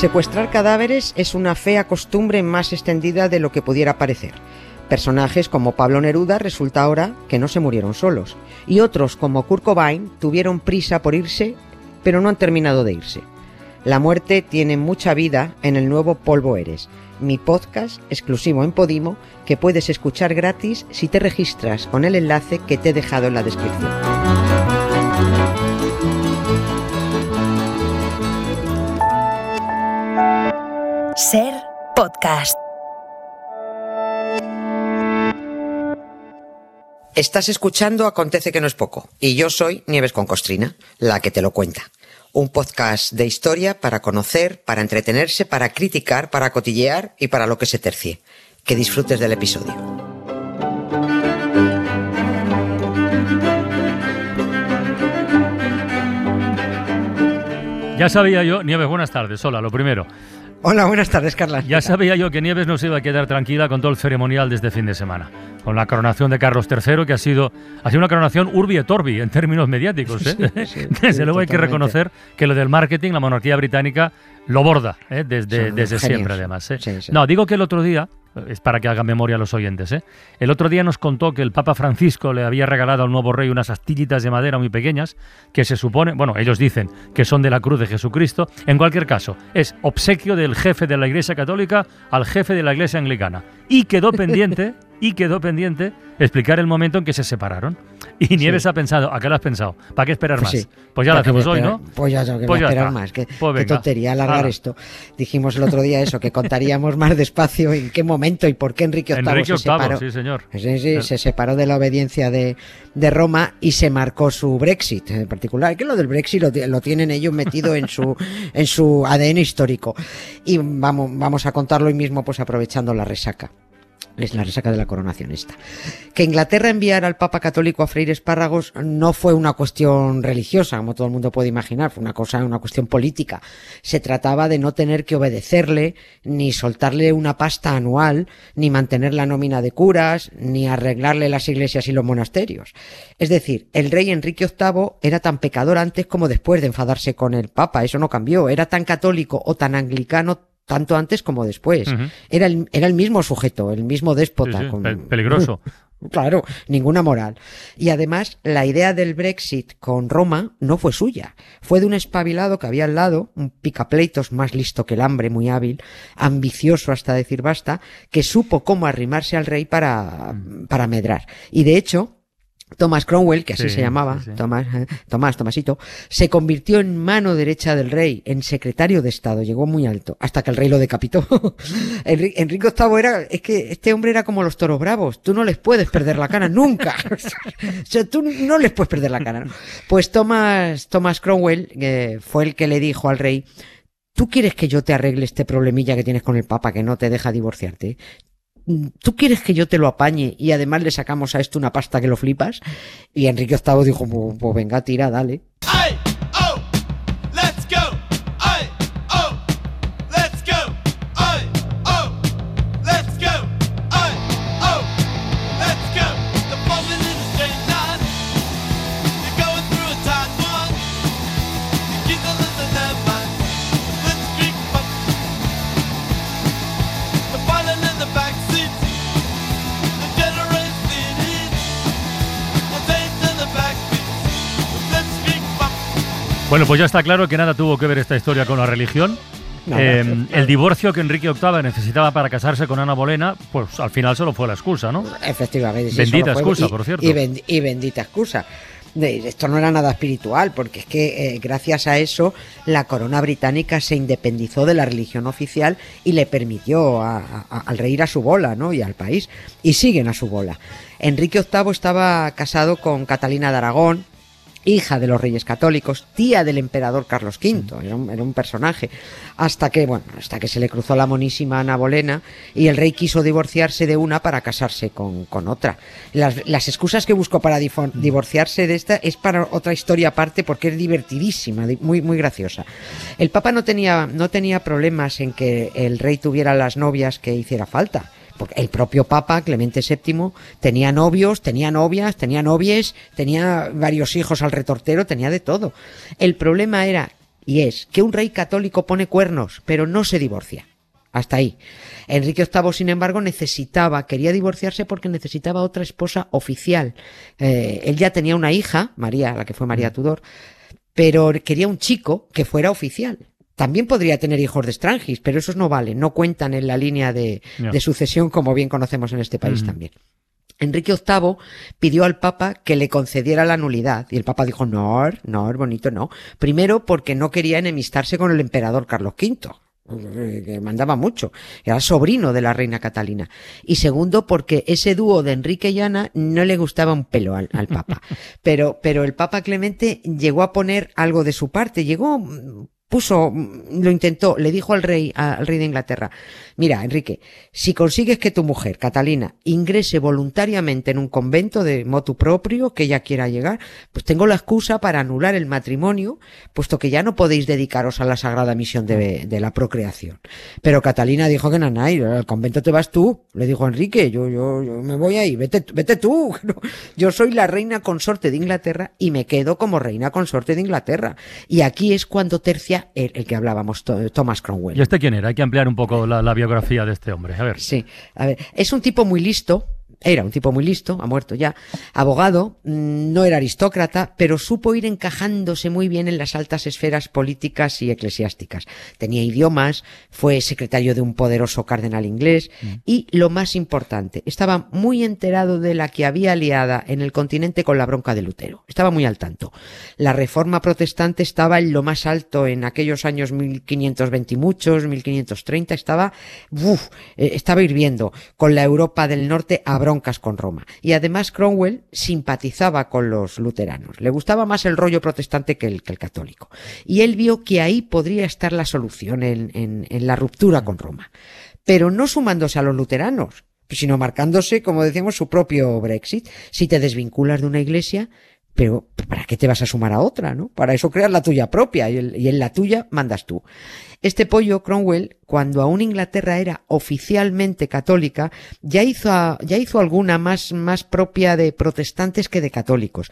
Secuestrar cadáveres es una fea costumbre más extendida de lo que pudiera parecer. Personajes como Pablo Neruda resulta ahora que no se murieron solos, y otros como Kurt Cobain tuvieron prisa por irse, pero no han terminado de irse. La muerte tiene mucha vida en el nuevo Polvo Eres, mi podcast exclusivo en Podimo que puedes escuchar gratis si te registras con el enlace que te he dejado en la descripción. Ser podcast. Estás escuchando Acontece que no es poco, y yo soy Nieves con Costrina, la que te lo cuenta. Un podcast de historia para conocer, para entretenerse, para criticar, para cotillear y para lo que se tercie. Que disfrutes del episodio. Ya sabía yo, Nieves, buenas tardes. Hola, lo primero. Hola, buenas tardes, Carla. Ya sabía yo que Nieves no se iba a quedar tranquila con todo el ceremonial de este fin de semana. Con la coronación de Carlos III, que ha sido, ha sido una coronación urbi et orbi en términos mediáticos. ¿eh? Desde luego hay que reconocer que lo del marketing, la monarquía británica, lo borda ¿eh? desde, desde siempre, además. ¿eh? No, digo que el otro día, es para que hagan memoria los oyentes. ¿eh? El otro día nos contó que el Papa Francisco le había regalado al nuevo rey unas astillitas de madera muy pequeñas que se supone, bueno, ellos dicen que son de la cruz de Jesucristo. En cualquier caso, es obsequio del jefe de la Iglesia Católica al jefe de la Iglesia Anglicana. Y quedó pendiente, y quedó pendiente explicar el momento en que se separaron. Y Nieves ha pensado, ¿a qué lo has pensado? ¿Para qué esperar Pues más? sí. Pues ya lo ¿Para qué hacemos hoy? ¿no? Pues ya que Pues ya esperar más. Qué, Pues qué tontería alargar Hala. esto. Dijimos el otro día eso, que contaríamos más despacio en qué momento y por qué Enrique VIII Enrique se VIII, separó. sí, señor. Sí, sí, se separó de la obediencia de, de Roma y se marcó su Brexit en particular. Que lo del Brexit lo, lo tienen ellos metido en su, en su ADN histórico. Y vamos, vamos a contarlo hoy mismo, pues aprovechando la resaca. Es la resaca de la coronación esta. Que Inglaterra enviara al Papa Católico a freír espárragos no fue una cuestión religiosa, como todo el mundo puede imaginar, fue una cosa, una cuestión política. Se trataba de no tener que obedecerle, ni soltarle una pasta anual, ni mantener la nómina de curas, ni arreglarle las iglesias y los monasterios. Es decir, el rey Enrique VIII era tan pecador antes como después de enfadarse con el Papa, eso no cambió, era tan católico o tan anglicano tanto antes como después. Era el, era el mismo sujeto, el mismo Sí, déspota. sí, con- pe- peligroso. Claro, ninguna moral. Y además, la idea del Brexit con Roma no fue suya. Fue de un espabilado que había al lado, un picapleitos más listo que el hambre, muy hábil, ambicioso hasta decir basta, que supo cómo arrimarse al rey para, para medrar. Y de hecho, Thomas Cromwell, que así Sí, se llamaba, sí, sí. Tomás, eh, Tomás, Tomasito, se convirtió en mano derecha del rey, en secretario de Estado, llegó muy alto, hasta que el rey lo decapitó. Enri- Enrique VIII era, es que este hombre era como los toros bravos, tú no les puedes perder la cara nunca. o sea, tú no les puedes perder la cara. ¿no? Pues Thomas, Thomas Cromwell eh, fue el que le dijo al rey, ¿tú quieres que yo te arregle este problemilla que tienes con el Papa que no te deja divorciarte? ¿Tú quieres que yo te lo apañe y además le sacamos a esto una pasta que lo flipas? Y Enrique VIII dijo, pues, pues venga, tira, dale. Ay, Bueno, pues ya está claro que nada tuvo que ver esta historia con la religión. Eh, el divorcio que Enrique VIII necesitaba para casarse con Ana Bolena, pues al final solo fue la excusa, ¿no? Efectivamente. sí, Bendita excusa, y- por cierto. Y, bendi- y bendita excusa. Esto no era nada espiritual, porque es que eh, gracias a eso la corona británica se independizó de la religión oficial y le permitió a- a- al rey ir a su bola, ¿no? Y al país. Y siguen a su bola. Enrique VIII estaba casado con Catalina de Aragón, hija de los reyes católicos, tía del emperador Carlos V, era un, era un personaje, hasta que, bueno, hasta que se le cruzó la monísima Ana Bolena y el rey quiso divorciarse de una para casarse con, con otra. Las, las excusas que buscó para difo- divorciarse de esta es para otra historia aparte porque es divertidísima, di- muy, muy graciosa. El Papa no tenía, no tenía problemas en que el rey tuviera las novias que hiciera falta. Porque el propio Papa, Clemente VII, tenía novios, tenía novias, tenía novies, tenía varios hijos al retortero, tenía de todo. El problema era y es que un rey católico pone cuernos, pero no se divorcia. Hasta ahí. Enrique VIII, sin embargo, necesitaba, quería divorciarse porque necesitaba otra esposa oficial. Eh, él ya tenía una hija, María, la que fue María Tudor, pero quería un chico que fuera oficial. También podría tener hijos de Strangis, pero esos no valen, no cuentan en la línea de, sucesión como bien conocemos en este país Mm. también. Enrique VIII pidió al Papa que le concediera la nulidad y el Papa dijo no, no, bonito no. Primero porque no quería enemistarse con el emperador Carlos V que mandaba mucho, era sobrino de la reina Catalina. Y segundo, porque ese dúo de Enrique y Ana no le gustaba un pelo al, al Papa. Pero, pero el Papa Clemente llegó a poner algo de su parte, llegó, puso, mm, lo intentó, le dijo al rey, al rey de Inglaterra, mira, Enrique, si consigues que tu mujer, Catalina, ingrese voluntariamente en un convento de motu propio que ella quiera llegar, pues tengo la excusa para anular el matrimonio, puesto que ya no podéis dedicaros a la sagrada misión de, la procreación. Pero Catalina dijo que nanay, al convento te vas tú, le dijo Enrique, yo, yo, yo me voy ahí, vete, vete tú. Yo soy la reina consorte de Inglaterra y me quedo como reina consorte de Inglaterra. Y aquí es cuando tercia el, el que hablábamos, Thomas Cromwell. ¿Y este quién era? Hay que ampliar un poco la, la biografía de este hombre. A ver. Sí, a ver, es un tipo muy listo, era un tipo muy listo, ha muerto ya, abogado, mm, no era aristócrata, pero supo ir encajándose muy bien en las altas esferas políticas y eclesiásticas. Tenía idiomas, fue secretario de un poderoso cardenal inglés y, lo más importante, estaba muy enterado de la que había liada en el continente con la bronca de Lutero. Estaba muy al tanto. La reforma protestante estaba en lo más alto en aquellos años 1520 y muchos, 1530, estaba, uf, eh, estaba hirviendo con la Europa del Norte a con Roma. Y además Cromwell simpatizaba con los luteranos. Le gustaba más el rollo protestante que el, católico. Y él vio que ahí podría estar la solución en, la ruptura con Roma. Pero no sumándose a los luteranos, sino marcándose, como decíamos, su propio Brexit. Si te desvinculas de una iglesia, pero ¿para qué te vas a sumar a otra, no? Para eso creas la tuya propia y en la tuya mandas tú. Este pollo, Cromwell, cuando aún Inglaterra era oficialmente católica, ya hizo, ya hizo alguna más, más propia de protestantes que de católicos.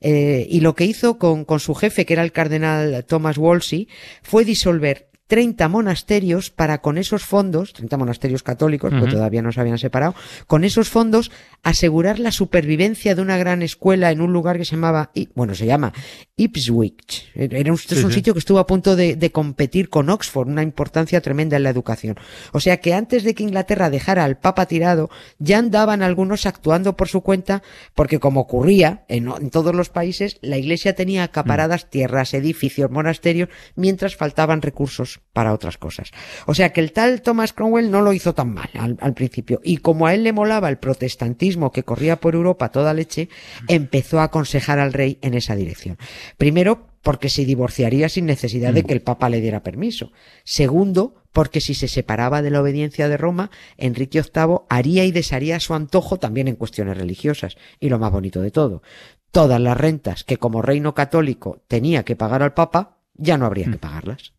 Eh, y lo que hizo con, con su jefe, que era el cardenal Thomas Wolsey, fue disolver 30 monasterios para con esos fondos, 30 monasterios católicos, porque Ujú. todavía no se habían separado, con esos fondos asegurar la supervivencia de una gran escuela en un lugar que se llamaba, bueno, se llama Ipswich. Era un, es un sí. sitio que estuvo a punto de, de competir con Oxford, una importancia tremenda en la educación. O sea que antes de que Inglaterra dejara al Papa tirado, ya andaban algunos actuando por su cuenta, porque como ocurría en, en todos los países, la Iglesia tenía acaparadas tierras, edificios, monasterios, mientras faltaban recursos para otras cosas. O sea que el tal Thomas Cromwell no lo hizo tan mal al, al principio. Y como a él le molaba el protestantismo que corría por Europa toda leche, empezó a aconsejar al rey en esa dirección. Primero, porque se divorciaría sin necesidad de que el Papa le diera permiso. Segundo, porque si se separaba de la obediencia de Roma, Enrique VIII haría y desharía a su antojo también en cuestiones religiosas. Y lo más bonito de todo, todas las rentas que como reino católico tenía que pagar al Papa, ya no habría que pagarlas.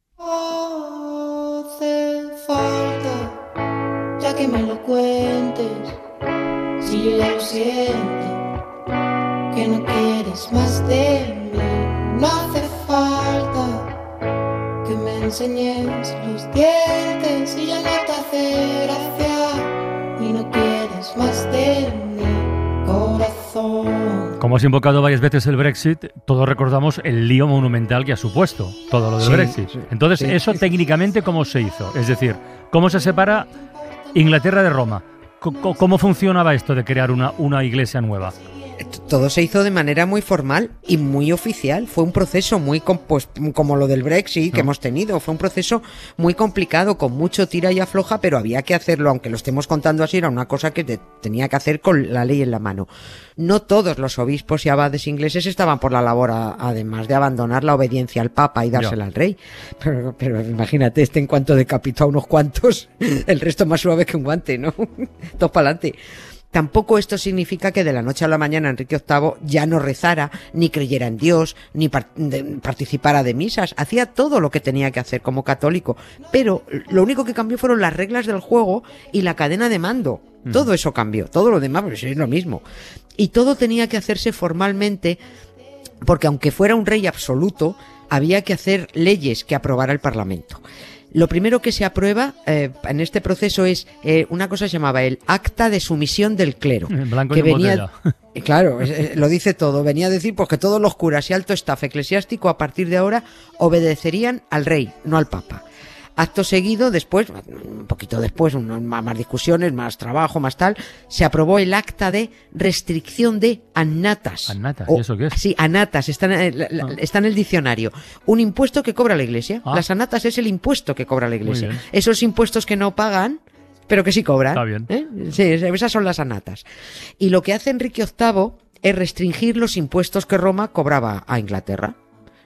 Ya que me lo cuentes, si ya lo siento, que no quieres más de mí, no hace falta que me enseñes los dientes y ya no te hace gracia Como has invocado varias veces el Brexit, todos recordamos el lío monumental que ha supuesto todo lo del Sí, Brexit. sí, Entonces, sí. ¿eso técnicamente cómo se hizo? Es decir, ¿cómo se separa Inglaterra de Roma? Co- ¿Cómo funcionaba esto de crear una, una iglesia nueva? Todo se hizo de manera muy formal y muy oficial. Fue un proceso muy pues, como lo del Brexit que hemos tenido. Fue un proceso muy complicado, con mucho tira y afloja, pero había que hacerlo, aunque lo estemos contando así, era una cosa que te- tenía que hacer con la ley en la mano. No todos los obispos y abades ingleses estaban por la labor, a- además de abandonar la obediencia al Papa y dársela al rey. Pero, pero imagínate, este en cuanto decapitó a unos cuantos, el resto más suave que un guante, ¿no? Todos para adelante. Tampoco esto significa que de la noche a la mañana Enrique VIII ya no rezara, ni creyera en Dios, ni par- de- participara de misas. Hacía todo lo que tenía que hacer como católico. Pero lo único que cambió fueron las reglas del juego y la cadena de mando. Todo eso cambió. Todo lo demás pues, es lo mismo. Y todo tenía que hacerse formalmente porque aunque fuera un rey absoluto, había que hacer leyes que aprobara el Parlamento. Lo primero que se aprueba eh, en este proceso es eh, una cosa que se llamaba el acta de sumisión del clero. En blanco y que en venía, Eh, Claro, eh, lo dice todo. Venía a decir pues, que todos los curas y alto staff eclesiástico a partir de ahora obedecerían al rey, no al papa. Acto seguido, después, un poquito después, más, discusiones, más trabajo, más tal, se aprobó el acta de restricción de annatas. Annatas, O- ¿y eso qué es? Sí, anatas, está en, la- Ah. está en el diccionario. Un impuesto que cobra la iglesia. Ah. Las anatas es el impuesto que cobra la iglesia. Esos impuestos que no pagan, pero que sí cobran. Está bien. ¿eh? Sí, esas son las anatas. Y lo que hace Enrique VIII es restringir los impuestos que Roma cobraba a Inglaterra.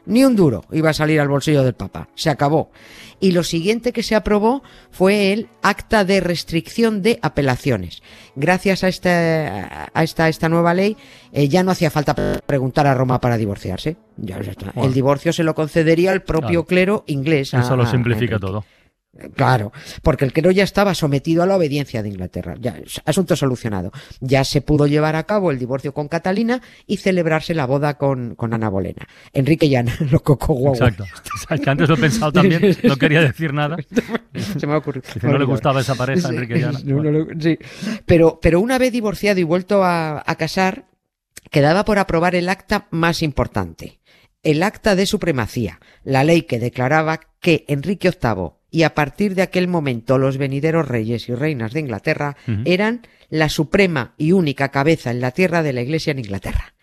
Ni un duro iba a salir al bolsillo del Papa. Se acabó. Y lo siguiente que se aprobó fue el acta de restricción de apelaciones. Gracias a esta, a esta, esta nueva ley, eh, ya no hacía falta preguntar a Roma para divorciarse. Ya, ya está. Bueno. El divorcio se lo concedería el propio Claro. clero inglés. a- Eso lo a simplifica todo. Claro, porque el clero ya estaba sometido a la obediencia de Inglaterra. Ya, asunto solucionado. Ya se pudo llevar a cabo el divorcio con Catalina y celebrarse la boda con, con Ana Bolena. Enrique y Ana, los coco guagua. Exacto. Que antes lo he pensado también, no quería decir nada. Se me ha ocurrido. No le gustaba esa pareja, Sí, Enrique y Ana. no, sí. Pero, pero una vez divorciado y vuelto a, a casar, quedaba por aprobar el acta más importante. El acta de supremacía, la ley que declaraba que Enrique VIII y a partir de aquel momento los venideros reyes y reinas de Inglaterra eran la suprema y única cabeza en la tierra de la Iglesia en Inglaterra.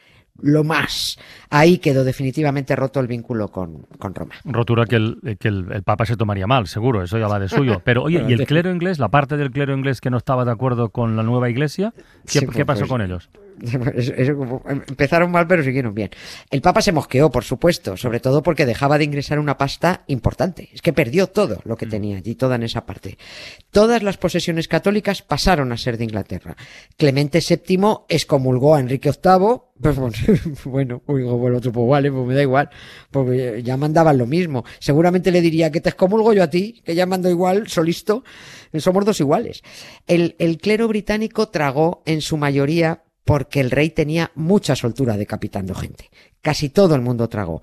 Lo más. Ahí quedó definitivamente roto el vínculo con, con Roma. Rotura que, el, que el, el Papa se tomaría mal, seguro, eso ya va de suyo. Pero oye, ¿y el clero inglés, la parte del clero inglés que no estaba de acuerdo con la nueva iglesia? ¿Qué, Sí, qué pues, pasó pues, con ellos? Eso- eso como- em- empezaron mal, pero siguieron bien. El Papa se mosqueó, por supuesto, sobre todo porque dejaba de ingresar una pasta importante. Es que perdió todo lo que tenía allí, toda en esa parte. Todas las posesiones católicas pasaron a ser de Inglaterra. Clemente VII excomulgó a Enrique VIII. Pues, pues, bueno, pues, digo, bueno, otro, pues vale, pues me da igual, porque ya mandaban lo mismo. Seguramente le diría que te excomulgo yo a ti, que ya mando igual, solisto, somos dos iguales. El, el clero británico tragó en su mayoría porque el rey tenía mucha soltura decapitando gente. Casi todo el mundo tragó.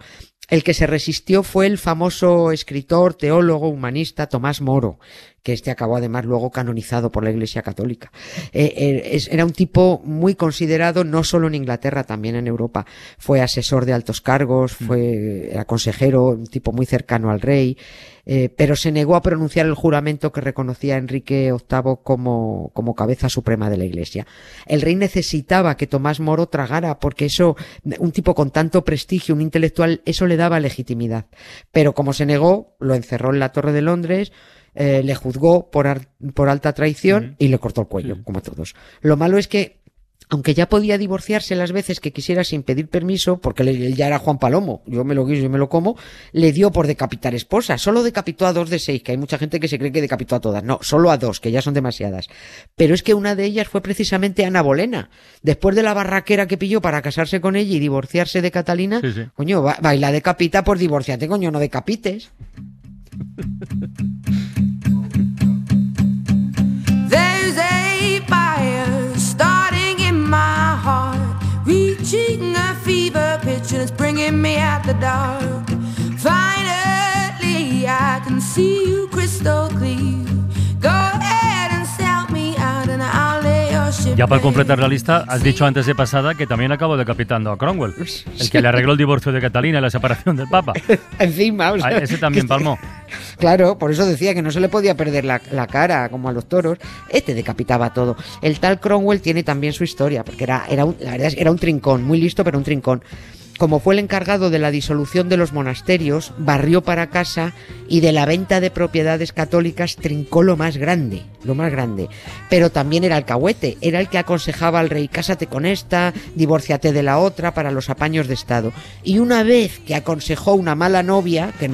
El que se resistió fue el famoso escritor, teólogo, humanista Tomás Moro, que este acabó además luego canonizado por la Iglesia Católica. Eh, eh, era un tipo muy considerado no solo en Inglaterra, también en Europa. Fue asesor de altos cargos, fue era consejero, un tipo muy cercano al rey, eh, pero se negó a pronunciar el juramento que reconocía a Enrique VIII como, como cabeza suprema de la Iglesia. El rey necesitaba que Tomás Moro tragara, porque eso, un tipo con tanto prestigio, un intelectual, eso le daba legitimidad. Pero como se negó, lo encerró en la Torre de Londres, eh, le juzgó por, ar- por alta traición y le cortó el cuello, Sí. como todos. Lo malo es que aunque ya podía divorciarse las veces que quisiera sin pedir permiso, porque él ya era Juan Palomo, yo me lo guiso y me lo como, le dio por decapitar esposas. Solo decapitó a dos de seis, que hay mucha gente que se cree que decapitó a todas. No, solo a dos, que ya son demasiadas. Pero es que una de ellas fue precisamente Ana Bolena. Después de la barraquera que pilló para casarse con ella y divorciarse de Catalina, Sí, sí. coño, baila decapita por divorciarte, coño, no decapites. and it's bringing me out the dark. Finally, I can see you crystal clear. Go ahead and sell me out, and I'll lay your ship. Ya para completar la lista, has dicho antes de pasada que también acabó decapitando a Cromwell, el que le arregló el divorcio de Catalina y la separación del Papa. Encima, o A sea, ese también palmó. Claro, por eso decía que no se le podía perder la, la cara como a los toros. Este decapitaba todo. El tal Cromwell tiene también su historia, porque era, era un, la verdad es que era un trincón, muy listo, pero un trincón. Como fue el encargado de la disolución de los monasterios, barrió para casa y de la venta de propiedades católicas trincó lo más grande, lo más grande. Pero también era alcahuete, era el que aconsejaba al rey, cásate con esta, divórciate de la otra para los apaños de Estado. Y una vez que aconsejó una mala novia, que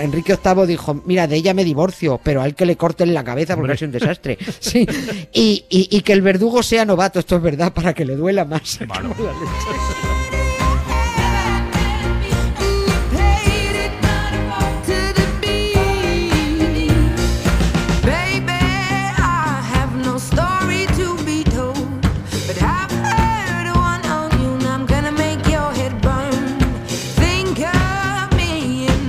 Enrique VIII dijo, mira, de ella me divorcio, pero al que le corten la cabeza porque es un desastre. Sí. Y, y- y que el verdugo sea novato, esto es verdad, para que le duela más. Malo.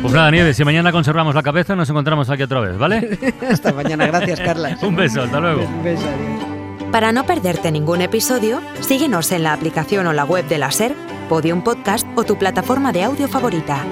Pues nada, Nieves, si mañana conservamos la cabeza, nos encontramos aquí otra vez, ¿vale? Hasta mañana, gracias Carla. Un beso, hasta luego. Un beso, adiós. Para no perderte ningún episodio, síguenos en la aplicación o la web de la SER, Podium Podcast o tu plataforma de audio favorita.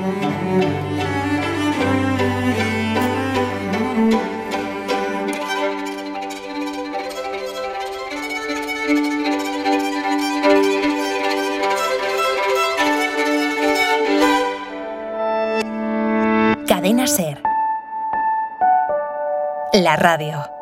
La radio.